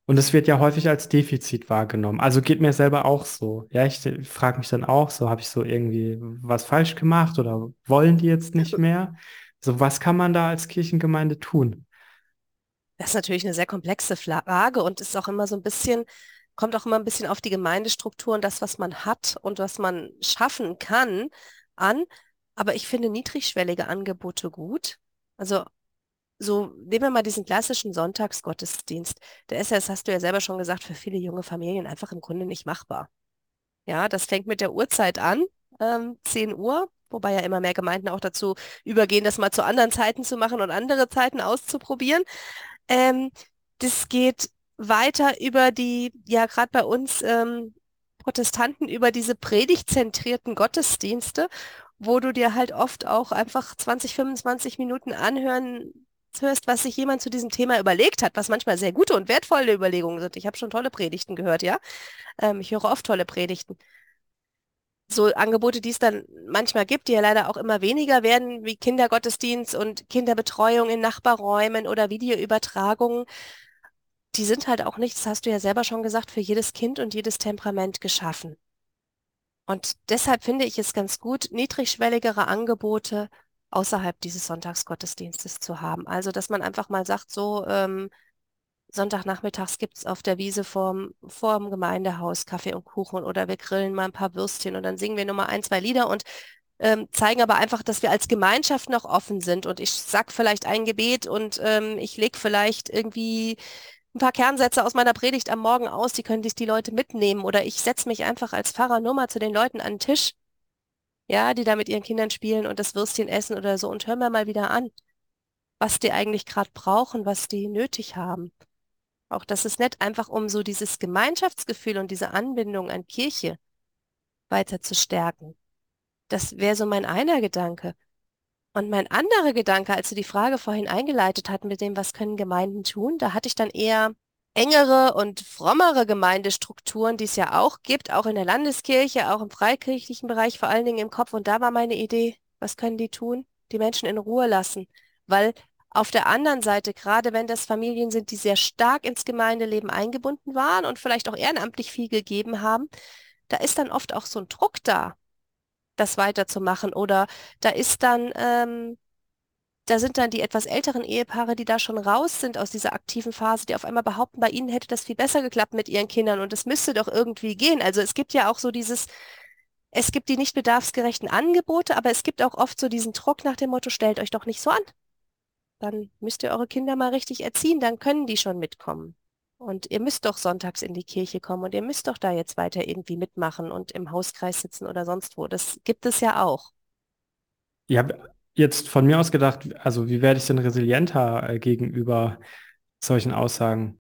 Und es wird ja häufig als Defizit wahrgenommen. Also geht mir selber auch so. Ja, ich, ich frage mich dann auch so, habe ich so irgendwie was falsch gemacht oder wollen die jetzt nicht mehr? So, was kann man da als Kirchengemeinde tun? Das ist natürlich eine sehr komplexe Frage und ist auch immer so ein bisschen, kommt auch immer ein bisschen auf die Gemeindestruktur und das, was man hat und was man schaffen kann, an. Aber ich finde niedrigschwellige Angebote gut. Also so, nehmen wir mal diesen klassischen Sonntagsgottesdienst. Der ist ja, das hast du ja selber schon gesagt, für viele junge Familien einfach im Grunde nicht machbar. Ja, das fängt mit der Uhrzeit an, ähm, 10 Uhr, wobei ja immer mehr Gemeinden auch dazu übergehen, das mal zu anderen Zeiten zu machen und andere Zeiten auszuprobieren. Ähm, das geht weiter über die, ja, gerade bei uns ähm, Protestanten, über diese predigtzentrierten Gottesdienste, wo du dir halt oft auch einfach 20, 25 Minuten anhören hörst, was sich jemand zu diesem Thema überlegt hat, was manchmal sehr gute und wertvolle Überlegungen sind. Ich habe schon tolle Predigten gehört, ja. Ähm, ich höre oft tolle Predigten. So Angebote, die es dann manchmal gibt, die ja leider auch immer weniger werden, wie Kindergottesdienst und Kinderbetreuung in Nachbarräumen oder Videoübertragungen, die sind halt auch nicht, das hast du ja selber schon gesagt, für jedes Kind und jedes Temperament geschaffen. Und deshalb finde ich es ganz gut, niedrigschwelligere Angebote außerhalb dieses Sonntagsgottesdienstes zu haben. Also, dass man einfach mal sagt, so ähm, Sonntagnachmittags gibt es auf der Wiese vorm, vorm Gemeindehaus Kaffee und Kuchen oder wir grillen mal ein paar Würstchen und dann singen wir nur mal ein, zwei Lieder und ähm, zeigen aber einfach, dass wir als Gemeinschaft noch offen sind und ich sag vielleicht ein Gebet und ähm, ich lege vielleicht irgendwie ein paar Kernsätze aus meiner Predigt am Morgen aus, die können sich die Leute mitnehmen oder ich setze mich einfach als Pfarrer nur mal zu den Leuten an den Tisch ja, die da mit ihren Kindern spielen und das Würstchen essen oder so und hören wir mal wieder an, was die eigentlich gerade brauchen, was die nötig haben. Auch das ist nett, einfach um so dieses Gemeinschaftsgefühl und diese Anbindung an Kirche weiter zu stärken. Das wäre so mein einer Gedanke. Und mein anderer Gedanke, als du die Frage vorhin eingeleitet hast mit dem, was können Gemeinden tun, da hatte ich dann eher engere und frommere Gemeindestrukturen, die es ja auch gibt, auch in der Landeskirche, auch im freikirchlichen Bereich, vor allen Dingen im Kopf. Und da war meine Idee, was können die tun? Die Menschen in Ruhe lassen. Weil auf der anderen Seite, gerade wenn das Familien sind, die sehr stark ins Gemeindeleben eingebunden waren und vielleicht auch ehrenamtlich viel gegeben haben, da ist dann oft auch so ein Druck da, das weiterzumachen. Oder da ist dann ähm, da sind dann die etwas älteren Ehepaare, die da schon raus sind aus dieser aktiven Phase, die auf einmal behaupten, bei ihnen hätte das viel besser geklappt mit ihren Kindern und es müsste doch irgendwie gehen. Also es gibt ja auch so dieses, es gibt die nicht bedarfsgerechten Angebote, aber es gibt auch oft so diesen Druck nach dem Motto, stellt euch doch nicht so an. Dann müsst ihr eure Kinder mal richtig erziehen, dann können die schon mitkommen. Und ihr müsst doch sonntags in die Kirche kommen und ihr müsst doch da jetzt weiter irgendwie mitmachen und im Hauskreis sitzen oder sonst wo. Das gibt es ja auch. Ja, jetzt von mir aus gedacht, also wie werde ich denn resilienter äh, gegenüber solchen Aussagen?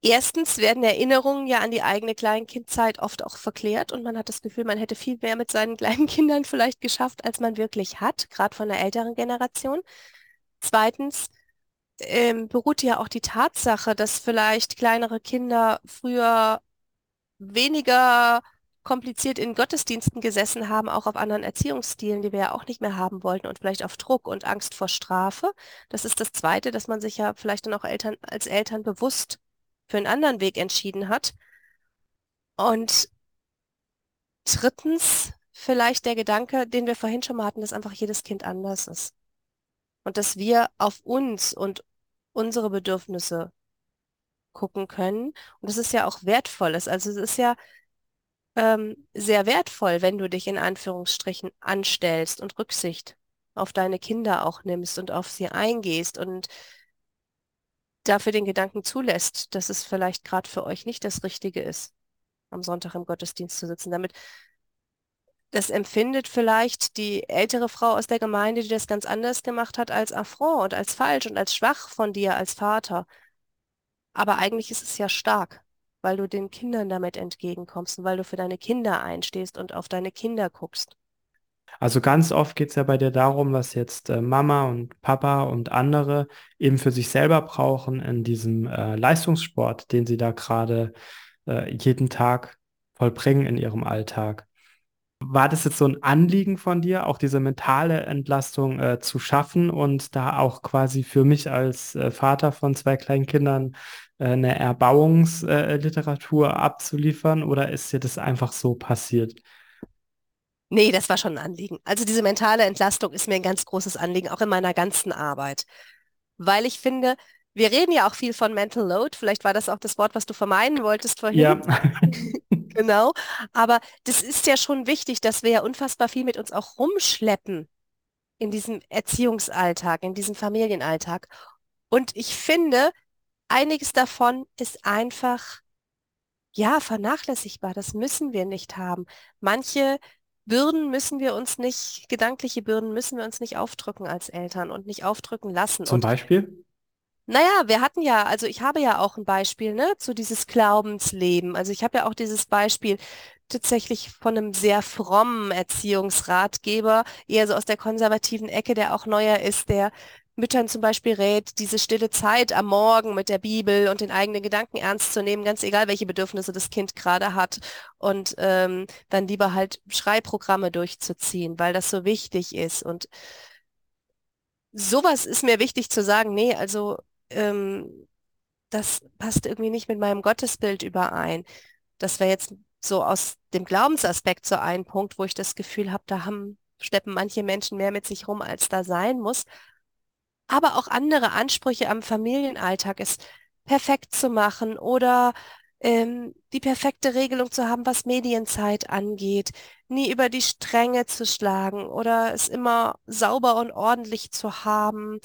Erstens werden Erinnerungen ja an die eigene Kleinkindzeit oft auch verklärt und man hat das Gefühl, man hätte viel mehr mit seinen kleinen Kindern vielleicht geschafft, als man wirklich hat, gerade von der älteren Generation. Zweitens ähm, beruht ja auch die Tatsache, dass vielleicht kleinere Kinder früher weniger kompliziert in Gottesdiensten gesessen haben, auch auf anderen Erziehungsstilen, die wir ja auch nicht mehr haben wollten und vielleicht auf Druck und Angst vor Strafe. Das ist das Zweite, dass man sich ja vielleicht dann auch Eltern, als Eltern bewusst für einen anderen Weg entschieden hat. Und drittens vielleicht der Gedanke, den wir vorhin schon mal hatten, dass einfach jedes Kind anders ist. Und dass wir auf uns und unsere Bedürfnisse gucken können. Und das ist ja auch wertvolles. Also es ist ja ähm, sehr wertvoll, wenn du dich in Anführungsstrichen anstellst und Rücksicht auf deine Kinder auch nimmst und auf sie eingehst und dafür den Gedanken zulässt, dass es vielleicht gerade für euch nicht das Richtige ist, am Sonntag im Gottesdienst zu sitzen. Damit das empfindet vielleicht die ältere Frau aus der Gemeinde, die das ganz anders gemacht hat, als Affront und als falsch und als schwach von dir als Vater. Aber eigentlich ist es ja stark weil du den Kindern damit entgegenkommst und weil du für deine Kinder einstehst und auf deine Kinder guckst. Also ganz oft geht es ja bei dir darum, was jetzt äh, Mama und Papa und andere eben für sich selber brauchen in diesem äh, Leistungssport, den sie da gerade äh, jeden Tag vollbringen in ihrem Alltag. War das jetzt so ein Anliegen von dir, auch diese mentale Entlastung äh, zu schaffen und da auch quasi für mich als äh, Vater von zwei kleinen Kindern äh, eine Erbauungsliteratur abzuliefern oder ist dir das einfach so passiert? Nee, das war schon ein Anliegen. Also diese mentale Entlastung ist mir ein ganz großes Anliegen, auch in meiner ganzen Arbeit. Weil ich finde, wir reden ja auch viel von Mental Load. Vielleicht war das auch das Wort, was du vermeiden wolltest vorhin. Ja. Genau. Aber das ist ja schon wichtig, dass wir ja unfassbar viel mit uns auch rumschleppen in diesem Erziehungsalltag, in diesem Familienalltag. Und ich finde, einiges davon ist einfach, ja, vernachlässigbar. Das müssen wir nicht haben. Manche Bürden müssen wir uns nicht, gedankliche Bürden müssen wir uns nicht aufdrücken als Eltern und nicht aufdrücken lassen. Zum Und Beispiel? Naja, wir hatten ja, also ich habe ja auch ein Beispiel, ne, zu dieses Glaubensleben. Also ich habe ja auch dieses Beispiel tatsächlich von einem sehr frommen Erziehungsratgeber, eher so aus der konservativen Ecke, der auch neuer ist, der Müttern zum Beispiel rät, diese stille Zeit am Morgen mit der Bibel und den eigenen Gedanken ernst zu nehmen, ganz egal, welche Bedürfnisse das Kind gerade hat und ähm, dann lieber halt Schreibprogramme durchzuziehen, weil das so wichtig ist. Und sowas ist mir wichtig zu sagen, nee, also ähm, das passt irgendwie nicht mit meinem Gottesbild überein. Das wäre jetzt so aus dem Glaubensaspekt so ein Punkt, wo ich das Gefühl habe, da haben, schleppen manche Menschen mehr mit sich rum, als da sein muss. Aber auch andere Ansprüche am Familienalltag, es perfekt zu machen oder ähm, die perfekte Regelung zu haben, was Medienzeit angeht, nie über die Stränge zu schlagen oder es immer sauber und ordentlich zu haben,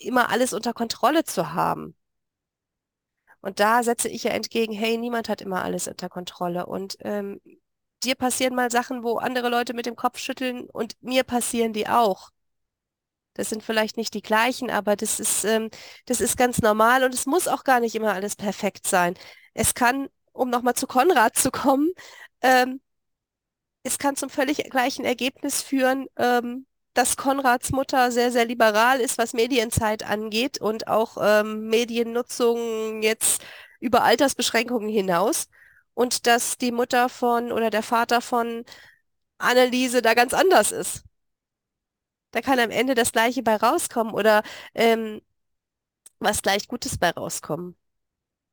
immer alles unter Kontrolle zu haben. Und da setze ich ja entgegen, hey, niemand hat immer alles unter Kontrolle. Und ähm, dir passieren mal Sachen, wo andere Leute mit dem Kopf schütteln und mir passieren die auch. Das sind vielleicht nicht die gleichen, aber das ist, ähm, das ist ganz normal und es muss auch gar nicht immer alles perfekt sein. Es kann, um nochmal zu Konrad zu kommen, ähm, es kann zum völlig gleichen Ergebnis führen, ähm, dass Konrads Mutter sehr, sehr liberal ist, was Medienzeit angeht und auch ähm, Mediennutzung jetzt über Altersbeschränkungen hinaus und dass die Mutter von oder der Vater von Anneliese da ganz anders ist. Da kann am Ende das Gleiche bei rauskommen oder ähm, was gleich Gutes bei rauskommen.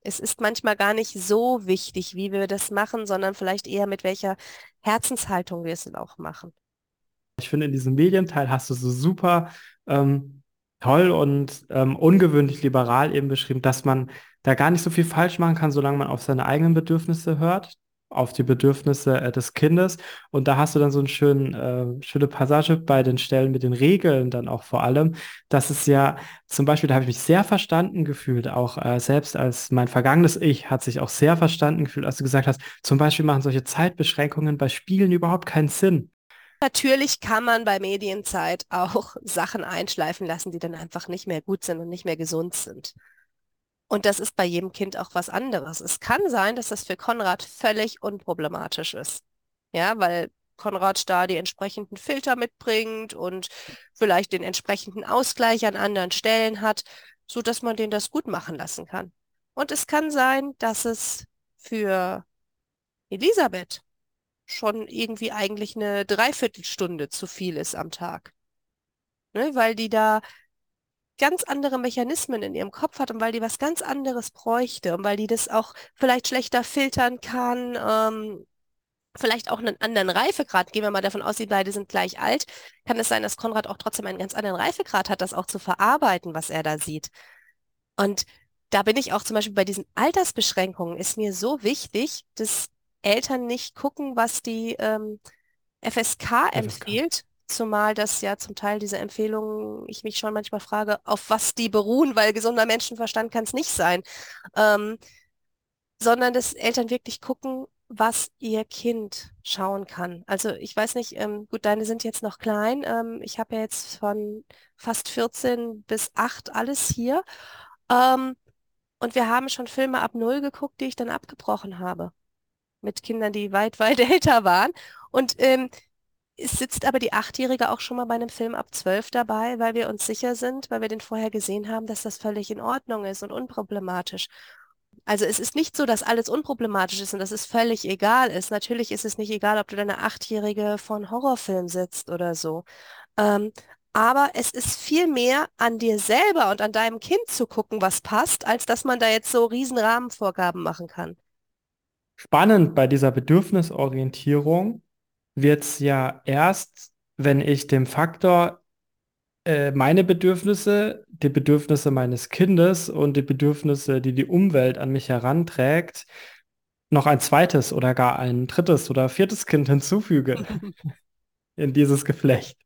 Es ist manchmal gar nicht so wichtig, wie wir das machen, sondern vielleicht eher mit welcher Herzenshaltung wir es dann auch machen. Ich finde, in diesem Medienteil hast du so super ähm, toll und ähm, ungewöhnlich liberal eben beschrieben, dass man da gar nicht so viel falsch machen kann, solange man auf seine eigenen Bedürfnisse hört, auf die Bedürfnisse äh, des Kindes. Und da hast du dann so eine schön, äh, schöne Passage bei den Stellen mit den Regeln dann auch vor allem, dass es ja zum Beispiel, da habe ich mich sehr verstanden gefühlt, auch äh, selbst als mein vergangenes Ich hat sich auch sehr verstanden gefühlt, als du gesagt hast, zum Beispiel machen solche Zeitbeschränkungen bei Spielen überhaupt keinen Sinn. Natürlich kann man bei Medienzeit auch Sachen einschleifen lassen, die dann einfach nicht mehr gut sind und nicht mehr gesund sind. Und das ist bei jedem Kind auch was anderes. Es kann sein, dass das für Konrad völlig unproblematisch ist. Ja, weil Konrad da die entsprechenden Filter mitbringt und vielleicht den entsprechenden Ausgleich an anderen Stellen hat, so dass man den das gut machen lassen kann. Und es kann sein, dass es für Elisabeth schon irgendwie eigentlich eine Dreiviertelstunde zu viel ist am Tag. Ne? Weil die da ganz andere Mechanismen in ihrem Kopf hat und weil die was ganz anderes bräuchte und weil die das auch vielleicht schlechter filtern kann, ähm, vielleicht auch einen anderen Reifegrad. Gehen wir mal davon aus, die beide sind gleich alt. Kann es sein, dass Konrad auch trotzdem einen ganz anderen Reifegrad hat, das auch zu verarbeiten, was er da sieht. Und da bin ich auch zum Beispiel bei diesen Altersbeschränkungen, ist mir so wichtig, dass Eltern nicht gucken, was die ähm, FSK empfiehlt, zumal das ja zum Teil diese Empfehlungen, ich mich schon manchmal frage, auf was die beruhen, weil gesunder Menschenverstand kann es nicht sein, ähm, sondern dass Eltern wirklich gucken, was ihr Kind schauen kann. Also ich weiß nicht, ähm, gut, deine sind jetzt noch klein. Ähm, ich habe ja jetzt von fast 14 bis 8 alles hier. Ähm, und wir haben schon Filme ab 0 geguckt, die ich dann abgebrochen habe mit Kindern, die weit, weit älter waren. Und ähm, es sitzt aber die Achtjährige auch schon mal bei einem Film ab zwölf dabei, weil wir uns sicher sind, weil wir den vorher gesehen haben, dass das völlig in Ordnung ist und unproblematisch. Also es ist nicht so, dass alles unproblematisch ist und dass es völlig egal ist. Natürlich ist es nicht egal, ob du deine Achtjährige vor einem Horrorfilm sitzt oder so. Ähm, Aber es ist viel mehr an dir selber und an deinem Kind zu gucken, was passt, als dass man da jetzt so riesen Rahmenvorgaben machen kann. Spannend bei dieser Bedürfnisorientierung wird es ja erst, wenn ich dem Faktor äh, meine Bedürfnisse, die Bedürfnisse meines Kindes und die Bedürfnisse, die die Umwelt an mich heranträgt, noch ein zweites oder gar ein drittes oder viertes Kind hinzufüge in dieses Geflecht.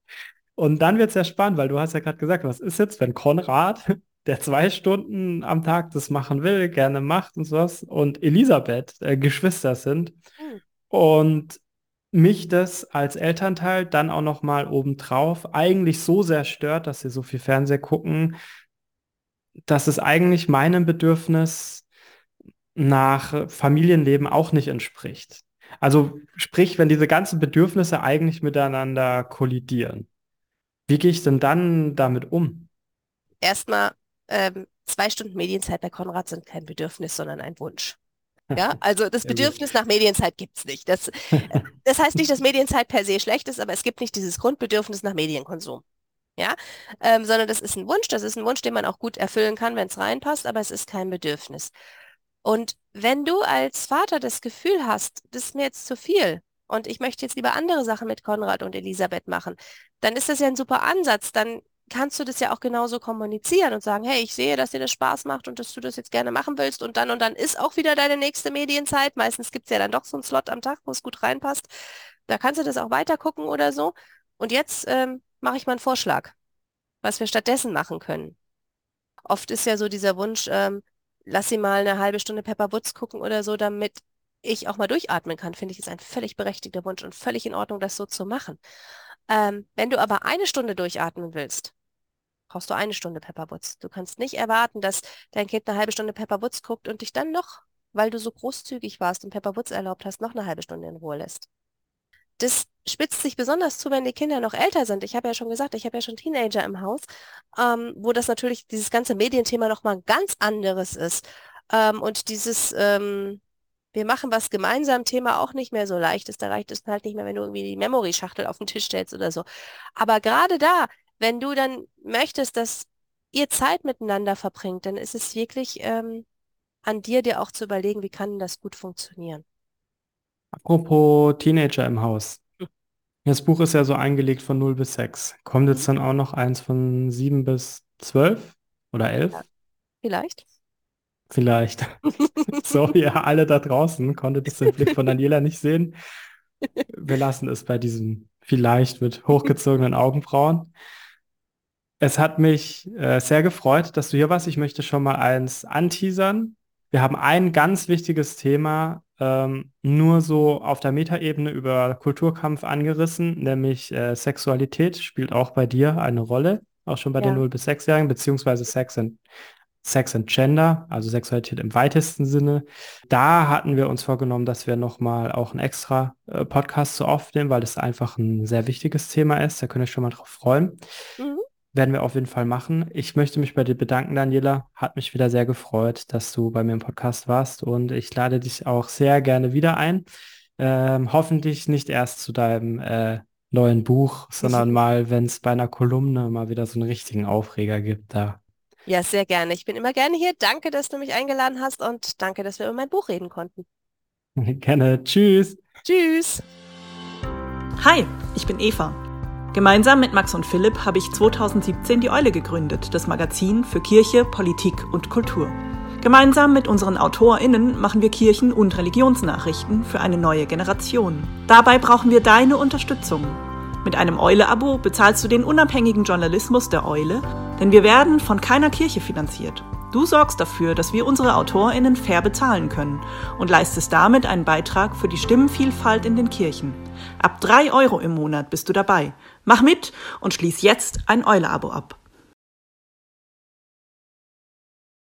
Und dann wird es ja spannend, weil du hast ja gerade gesagt, was ist jetzt, wenn Konrad, der zwei Stunden am Tag das machen will, gerne macht und sowas, und Elisabeth äh, Geschwister sind mhm. und mich das als Elternteil dann auch noch mal obendrauf eigentlich so sehr stört, dass sie so viel Fernseh gucken, dass es eigentlich meinem Bedürfnis nach Familienleben auch nicht entspricht. Also sprich, wenn diese ganzen Bedürfnisse eigentlich miteinander kollidieren. Wie gehe ich denn dann damit um? Erstmal, ähm, zwei Stunden Medienzeit bei Konrad sind kein Bedürfnis, sondern ein Wunsch. Ja, also das Bedürfnis nach Medienzeit gibt es nicht. Das, das heißt nicht, dass Medienzeit per se schlecht ist, aber es gibt nicht dieses Grundbedürfnis nach Medienkonsum. Ja, ähm, sondern das ist ein Wunsch, das ist ein Wunsch, den man auch gut erfüllen kann, wenn es reinpasst, aber es ist kein Bedürfnis. Und wenn du als Vater das Gefühl hast, das ist mir jetzt zu viel und ich möchte jetzt lieber andere Sachen mit Konrad und Elisabeth machen, dann ist das ja ein super Ansatz. Dann kannst du das ja auch genauso kommunizieren und sagen, hey, ich sehe, dass dir das Spaß macht und dass du das jetzt gerne machen willst und dann und dann ist auch wieder deine nächste Medienzeit. Meistens gibt es ja dann doch so einen Slot am Tag, wo es gut reinpasst. Da kannst du das auch weiter gucken oder so. Und jetzt ähm, mache ich mal einen Vorschlag, was wir stattdessen machen können. Oft ist ja so dieser Wunsch, ähm, lass sie mal eine halbe Stunde Pepper Woods gucken oder so, damit ich auch mal durchatmen kann, finde ich, ist ein völlig berechtigter Wunsch und völlig in Ordnung, das so zu machen. Ähm, wenn du aber eine Stunde durchatmen willst, brauchst du eine Stunde Pepperwoods. Du kannst nicht erwarten, dass dein Kind eine halbe Stunde Pepperwoods guckt und dich dann noch, weil du so großzügig warst und Pepperwoods erlaubt hast, noch eine halbe Stunde in Ruhe lässt. Das spitzt sich besonders zu, wenn die Kinder noch älter sind. Ich habe ja schon gesagt, ich habe ja schon Teenager im Haus, ähm, wo das natürlich dieses ganze Medienthema nochmal ein ganz anderes ist. Ähm, und dieses ähm, wir machen was gemeinsam Thema auch nicht mehr so leicht ist. Da reicht es halt nicht mehr, wenn du irgendwie die Memory-Schachtel auf den Tisch stellst oder so. Aber gerade da, wenn du dann möchtest, dass ihr Zeit miteinander verbringt, dann ist es wirklich ähm, an dir, dir auch zu überlegen, wie kann das gut funktionieren. Apropos Teenager im Haus. Hm. Das Buch ist ja so eingelegt von 0 bis 6. Kommt jetzt dann auch noch eins von 7 bis 12 oder 11? Ja, vielleicht. Vielleicht. Sorry, ja, alle da draußen konntet das den Blick von Daniela nicht sehen. Wir lassen es bei diesem vielleicht mit hochgezogenen Augenbrauen. Es hat mich äh, sehr gefreut, dass du hier warst. Ich möchte schon mal eins anteasern. Wir haben ein ganz wichtiges Thema ähm, nur so auf der Metaebene über Kulturkampf angerissen, nämlich äh, Sexualität spielt auch bei dir eine Rolle, auch schon bei ja. den 0- bis 6-Jährigen, beziehungsweise Sex and, Sex and Gender, also Sexualität im weitesten Sinne. Da hatten wir uns vorgenommen, dass wir nochmal auch einen extra äh, Podcast zu aufnehmen, weil das einfach ein sehr wichtiges Thema ist. Da könnt ihr euch schon mal drauf freuen. Mhm. Werden wir auf jeden Fall machen. Ich möchte mich bei dir bedanken, Daniela. Hat mich wieder sehr gefreut, dass du bei mir im Podcast warst und ich lade dich auch sehr gerne wieder ein. Ähm, hoffentlich nicht erst zu deinem äh, neuen Buch, sondern mal, wenn es bei einer Kolumne mal wieder so einen richtigen Aufreger gibt. Da. Ja, sehr gerne. Ich bin immer gerne hier. Danke, dass du mich eingeladen hast und danke, dass wir über mein Buch reden konnten. Gerne. Tschüss. Tschüss. Hi, ich bin Eva. Gemeinsam mit Max und Philipp habe ich 2017 die Eule gegründet, das Magazin für Kirche, Politik und Kultur. Gemeinsam mit unseren AutorInnen machen wir Kirchen- und Religionsnachrichten für eine neue Generation. Dabei brauchen wir deine Unterstützung. Mit einem Eule-Abo bezahlst du den unabhängigen Journalismus der Eule, denn wir werden von keiner Kirche finanziert. Du sorgst dafür, dass wir unsere AutorInnen fair bezahlen können und leistest damit einen Beitrag für die Stimmenvielfalt in den Kirchen. Ab drei Euro im Monat bist du dabei. Mach mit und schließ jetzt ein Eule-Abo ab.